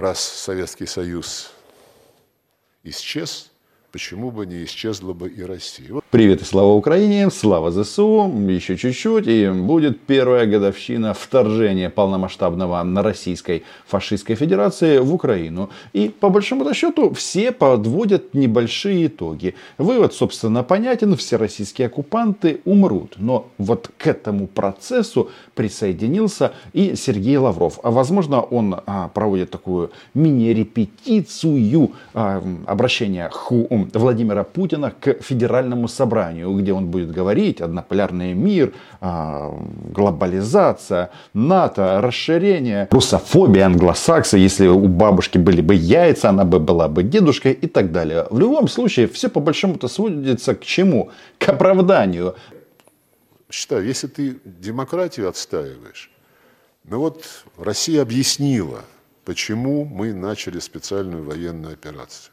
раз Советский Союз исчез, почему бы не исчезла бы и Россия. Привет и слава Украине, слава ЗСУ, еще чуть-чуть и будет первая годовщина вторжения полномасштабного на Российской фашистской федерации в Украину. И по большому счету все подводят небольшие итоги. Вывод, собственно, понятен, все российские оккупанты умрут. Но вот к этому процессу присоединился и Сергей Лавров. А возможно он а, проводит такую мини-репетицию а, обращения Владимира Путина к федеральному собранию, где он будет говорить однополярный мир, а, глобализация, НАТО, расширение, русофобия, англосаксы, если у бабушки были бы яйца, она бы была бы дедушкой и так далее. В любом случае, все по большому-то сводится к чему? К оправданию. Считаю, если ты демократию отстаиваешь, ну вот Россия объяснила, почему мы начали специальную военную операцию.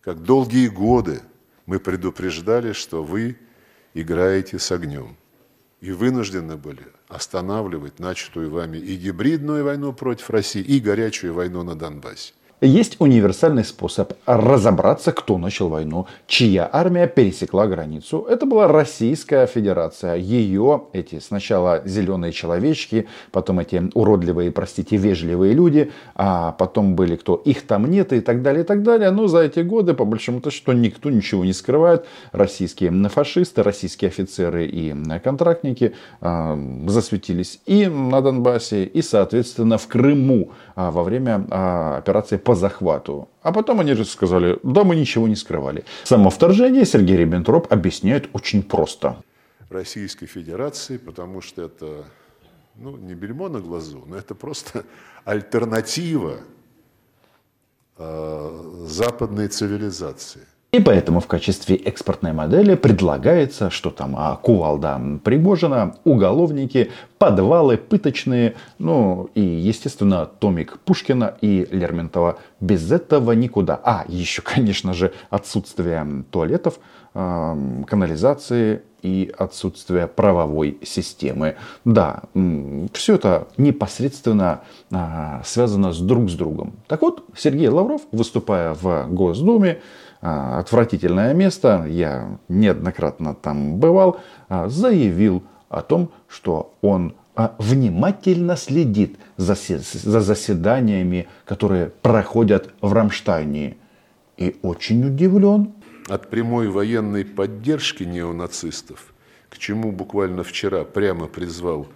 Как долгие годы мы предупреждали, что вы играете с огнем. И вынуждены были останавливать начатую вами и гибридную войну против России, и горячую войну на Донбассе. Есть универсальный способ разобраться, кто начал войну, чья армия пересекла границу. Это была Российская Федерация. Ее, эти сначала зеленые человечки, потом эти уродливые, простите, вежливые люди, а потом были кто, их там нет и так далее, и так далее. Но за эти годы, по большому-то, что никто ничего не скрывает. Российские фашисты, российские офицеры и контрактники э, засветились и на Донбассе, и, соответственно, в Крыму э, во время э, операции по захвату. А потом они же сказали, да, мы ничего не скрывали. Само вторжение Сергей Риббентроп объясняет очень просто. Российской Федерации, потому что это ну, не бельмо на глазу, но это просто альтернатива э, западной цивилизации. И поэтому в качестве экспортной модели предлагается, что там а, кувалда Пригожина, уголовники, подвалы пыточные, ну и, естественно, томик Пушкина и Лермонтова. Без этого никуда. А, еще, конечно же, отсутствие туалетов, э, канализации и отсутствие правовой системы. Да, все это непосредственно э, связано с друг с другом. Так вот, Сергей Лавров, выступая в Госдуме, а, отвратительное место, я неоднократно там бывал, а, заявил о том, что он а, внимательно следит за, за заседаниями, которые проходят в Рамштайне. И очень удивлен. От прямой военной поддержки неонацистов, к чему буквально вчера прямо призвал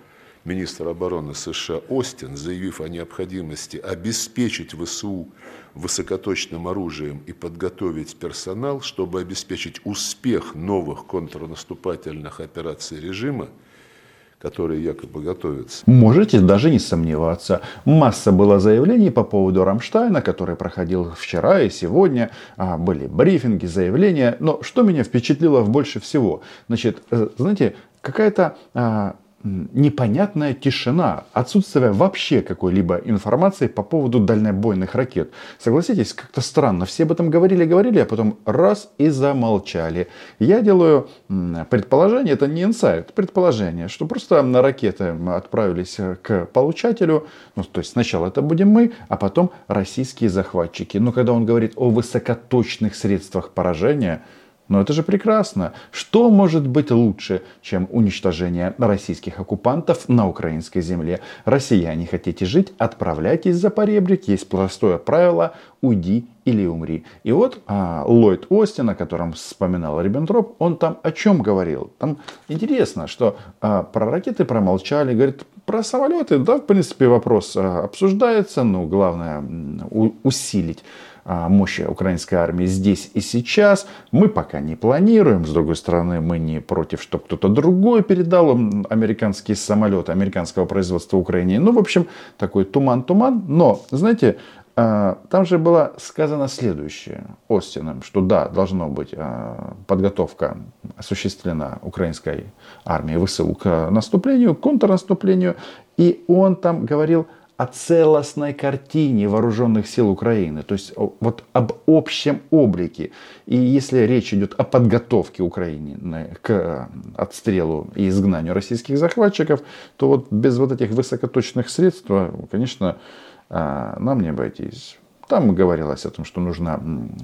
министр обороны США Остин, заявив о необходимости обеспечить ВСУ высокоточным оружием и подготовить персонал, чтобы обеспечить успех новых контрнаступательных операций режима, которые якобы готовятся. Можете даже не сомневаться. Масса было заявлений по поводу Рамштайна, который проходил вчера и сегодня. А, были брифинги, заявления. Но что меня впечатлило больше всего? Значит, э, знаете, какая-то а, непонятная тишина, отсутствие вообще какой-либо информации по поводу дальнобойных ракет. Согласитесь, как-то странно. Все об этом говорили, говорили, а потом раз и замолчали. Я делаю предположение, это не инсайт, предположение, что просто на ракеты отправились к получателю. Ну, то есть сначала это будем мы, а потом российские захватчики. Но когда он говорит о высокоточных средствах поражения, но это же прекрасно. Что может быть лучше, чем уничтожение российских оккупантов на украинской земле? Россияне хотите жить, отправляйтесь за поребрик. Есть простое правило уйди или умри. И вот а, Ллойд Остин, о котором вспоминал Риббентроп, он там о чем говорил? Там интересно, что а, про ракеты промолчали, говорит, про самолеты, да, в принципе, вопрос а, обсуждается, но главное у, усилить мощи украинской армии здесь и сейчас. Мы пока не планируем. С другой стороны, мы не против, чтобы кто-то другой передал американские самолеты американского производства Украине. Ну, в общем, такой туман-туман. Но, знаете, а, там же было сказано следующее Остином, что да, должно быть а, подготовка осуществлена украинской армией ВСУ к наступлению, к контрнаступлению. И он там говорил о целостной картине вооруженных сил Украины, то есть вот об общем облике. И если речь идет о подготовке Украины к отстрелу и изгнанию российских захватчиков, то вот без вот этих высокоточных средств, конечно, а, нам не обойтись. Там говорилось о том, что нужно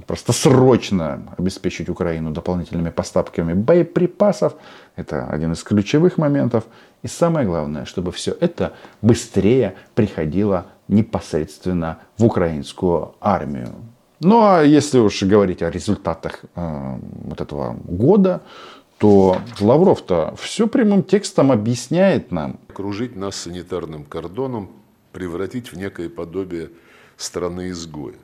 просто срочно обеспечить Украину дополнительными поставками боеприпасов. Это один из ключевых моментов. И самое главное, чтобы все это быстрее приходило непосредственно в украинскую армию. Ну а если уж говорить о результатах э, вот этого года, то Лавров-то все прямым текстом объясняет нам. Окружить нас санитарным кордоном, превратить в некое подобие страны-изгоя.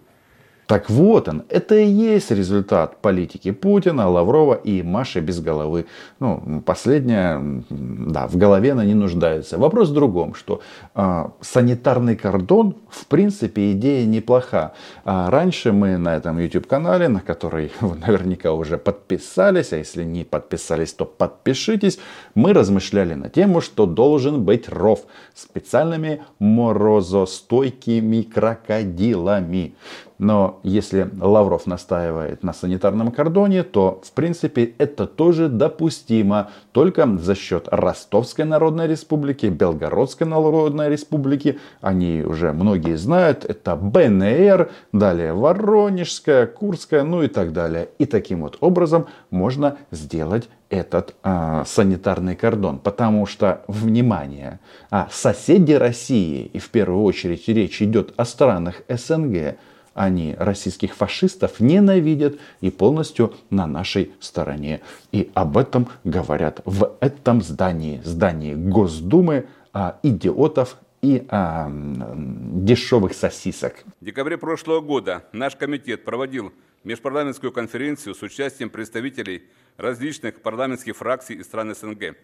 Так вот он, это и есть результат политики Путина, Лаврова и Маши без головы. Ну, последняя, да, в голове она не нуждается. Вопрос в другом, что э, санитарный кордон, в принципе, идея неплоха. А раньше мы на этом YouTube-канале, на который вы наверняка уже подписались, а если не подписались, то подпишитесь, мы размышляли на тему, что должен быть ров специальными морозостойкими крокодилами. Но если Лавров настаивает на санитарном кордоне, то в принципе это тоже допустимо. Только за счет Ростовской Народной Республики, Белгородской Народной Республики, они уже многие знают, это БНР, далее Воронежская, Курская, ну и так далее. И таким вот образом можно сделать этот э, санитарный кордон. Потому что, внимание, а соседи России, и в первую очередь речь идет о странах СНГ, они российских фашистов ненавидят и полностью на нашей стороне. И об этом говорят в этом здании, здании Госдумы, а, идиотов и а, дешевых сосисок. В декабре прошлого года наш комитет проводил межпарламентскую конференцию с участием представителей различных парламентских фракций и стран СНГ.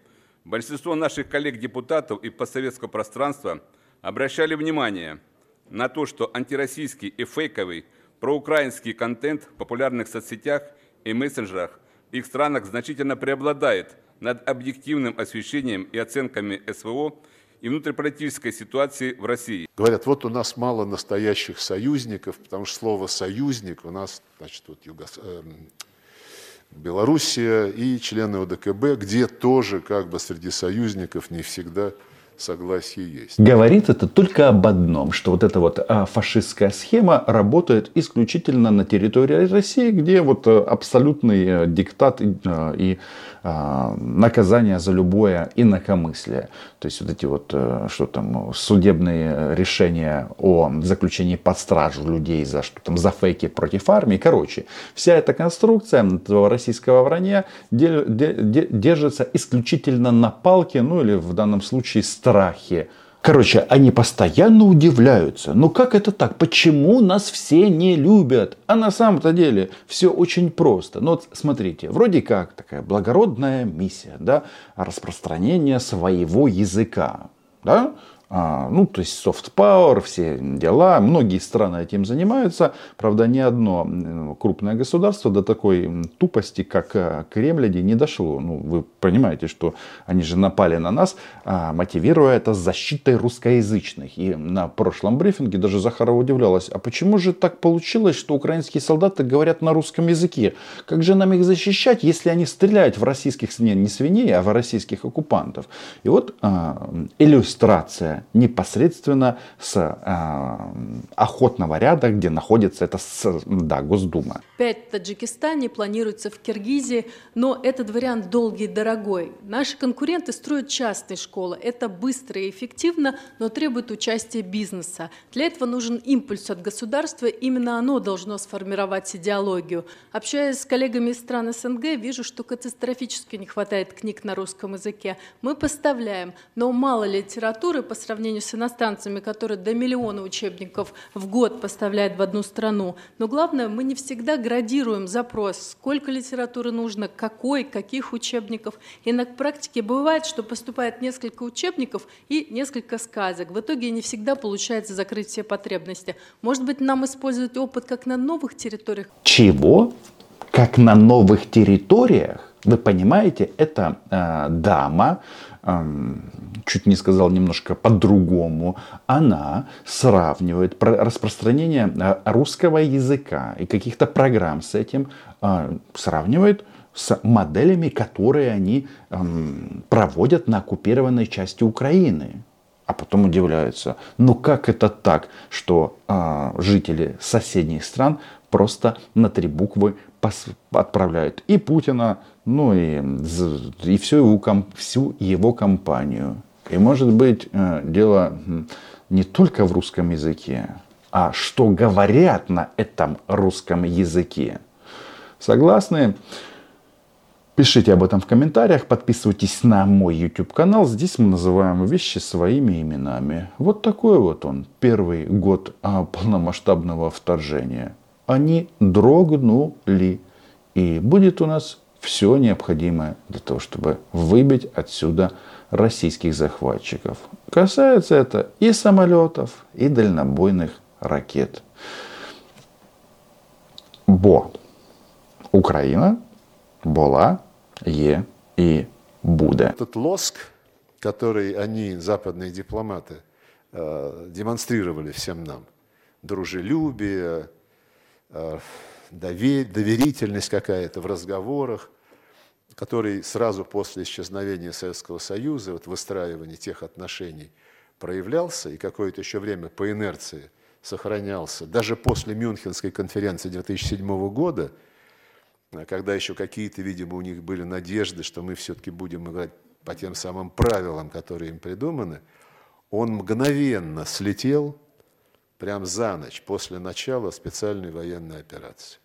Большинство наших коллег-депутатов и постсоветского пространства обращали внимание – на то, что антироссийский и фейковый проукраинский контент в популярных соцсетях и мессенджерах в их странах значительно преобладает над объективным освещением и оценками СВО и внутриполитической ситуации в России. Говорят, вот у нас мало настоящих союзников, потому что слово «союзник» у нас, значит, вот Югос... э, Белоруссия и члены ОДКБ, где тоже как бы среди союзников не всегда согласие есть. Говорит это только об одном, что вот эта вот а, фашистская схема работает исключительно на территории России, где вот э, абсолютный э, диктат и, э, и а, наказание за любое инакомыслие. То есть вот эти вот, что там, судебные решения о заключении под стражу людей за что там, за фейки против армии. Короче, вся эта конструкция этого российского вранья держится исключительно на палке, ну или в данном случае страхе. Короче, они постоянно удивляются. Ну как это так? Почему нас все не любят? А на самом-то деле все очень просто. Ну вот смотрите, вроде как такая благородная миссия, да, распространение своего языка. Да? А, ну, то есть soft power, все дела. Многие страны этим занимаются. Правда, ни одно крупное государство до такой тупости, как э, Кремль, не дошло. Ну, вы понимаете, что они же напали на нас, а, мотивируя это защитой русскоязычных. И на прошлом брифинге даже Захарова удивлялась, а почему же так получилось, что украинские солдаты говорят на русском языке? Как же нам их защищать, если они стреляют в российских, не, не свиней, а в российских оккупантов? И вот а, иллюстрация непосредственно с э, охотного ряда, где находится эта да, Госдума. Пять в Таджикистане, планируется в Киргизии, но этот вариант долгий и дорогой. Наши конкуренты строят частные школы. Это быстро и эффективно, но требует участия бизнеса. Для этого нужен импульс от государства, именно оно должно сформировать идеологию. Общаясь с коллегами из стран СНГ, вижу, что катастрофически не хватает книг на русском языке. Мы поставляем, но мало литературы по сравнению с иностранцами, которые до миллиона учебников в год поставляют в одну страну. Но главное, мы не всегда градируем запрос, сколько литературы нужно, какой, каких учебников. И на практике бывает, что поступает несколько учебников и несколько сказок. В итоге не всегда получается закрыть все потребности. Может быть, нам использовать опыт как на новых территориях? Чего? Как на новых территориях? Вы понимаете, это э, дама, чуть не сказал немножко по-другому, она сравнивает распространение а, русского языка и каких-то программ с этим, а, сравнивает с моделями, которые они проводят на оккупированной части Украины. а потом удивляются. Ну как это так, что а, жители соседних стран просто на три буквы отправляют и Путина, ну и, и всю, его, всю его компанию. И может быть э, дело не только в русском языке, а что говорят на этом русском языке. Согласны? Пишите об этом в комментариях, подписывайтесь на мой YouTube канал. Здесь мы называем вещи своими именами. Вот такой вот он, первый год а, полномасштабного вторжения. Они дрогнули. И будет у нас все необходимое для того, чтобы выбить отсюда российских захватчиков. Касается это и самолетов, и дальнобойных ракет. Бо. Украина была, е и буде. Этот лоск, который они, западные дипломаты, э, демонстрировали всем нам, дружелюбие, э, доверительность какая-то в разговорах, который сразу после исчезновения Советского Союза, вот выстраивания тех отношений проявлялся и какое-то еще время по инерции сохранялся. Даже после Мюнхенской конференции 2007 года, когда еще какие-то, видимо, у них были надежды, что мы все-таки будем играть по тем самым правилам, которые им придуманы, он мгновенно слетел прямо за ночь после начала специальной военной операции.